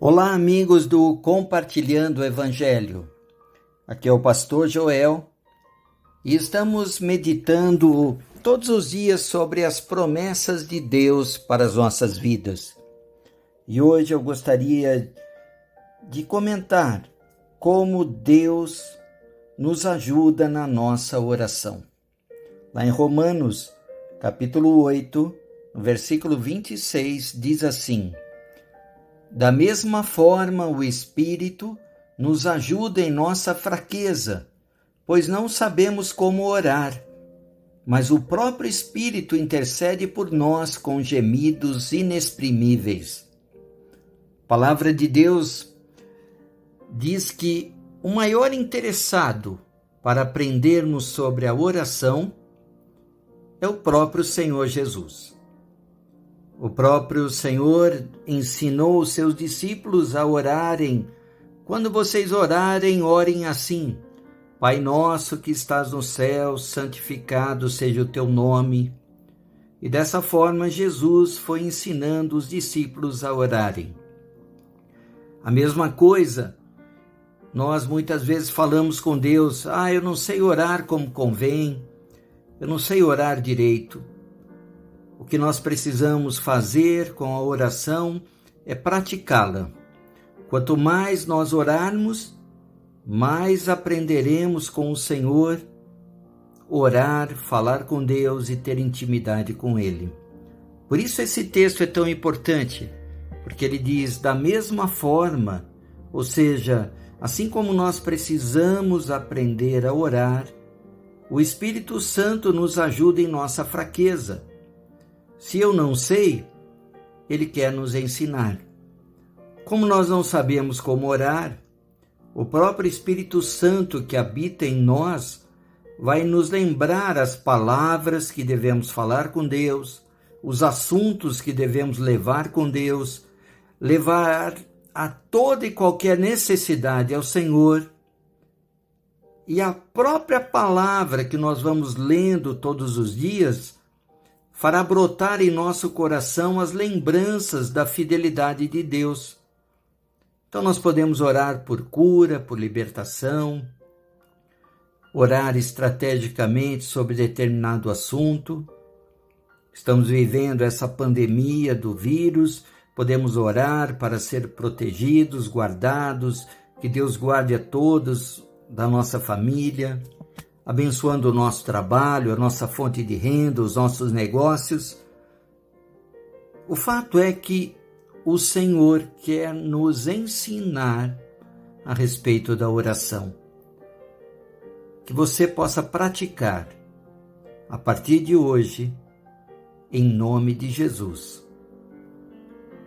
Olá, amigos do Compartilhando o Evangelho. Aqui é o pastor Joel e estamos meditando todos os dias sobre as promessas de Deus para as nossas vidas. E hoje eu gostaria de comentar como Deus nos ajuda na nossa oração. Lá em Romanos, capítulo 8, versículo 26, diz assim: da mesma forma, o Espírito nos ajuda em nossa fraqueza, pois não sabemos como orar, mas o próprio Espírito intercede por nós com gemidos inexprimíveis. A palavra de Deus diz que o maior interessado para aprendermos sobre a oração é o próprio Senhor Jesus. O próprio Senhor ensinou os seus discípulos a orarem. Quando vocês orarem, orem assim: Pai nosso que estás no céu, santificado seja o teu nome. E dessa forma Jesus foi ensinando os discípulos a orarem. A mesma coisa, nós muitas vezes falamos com Deus: Ah, eu não sei orar como convém, eu não sei orar direito. O que nós precisamos fazer com a oração é praticá-la. Quanto mais nós orarmos, mais aprenderemos com o Senhor orar, falar com Deus e ter intimidade com Ele. Por isso esse texto é tão importante, porque ele diz da mesma forma, ou seja, assim como nós precisamos aprender a orar, o Espírito Santo nos ajuda em nossa fraqueza. Se eu não sei, ele quer nos ensinar. Como nós não sabemos como orar, o próprio Espírito Santo que habita em nós vai nos lembrar as palavras que devemos falar com Deus, os assuntos que devemos levar com Deus, levar a toda e qualquer necessidade ao Senhor. E a própria palavra que nós vamos lendo todos os dias fará brotar em nosso coração as lembranças da fidelidade de Deus. Então, nós podemos orar por cura, por libertação, orar estrategicamente sobre determinado assunto. Estamos vivendo essa pandemia do vírus, podemos orar para ser protegidos, guardados, que Deus guarde a todos da nossa família abençoando o nosso trabalho, a nossa fonte de renda, os nossos negócios. O fato é que o Senhor quer nos ensinar a respeito da oração. Que você possa praticar a partir de hoje, em nome de Jesus.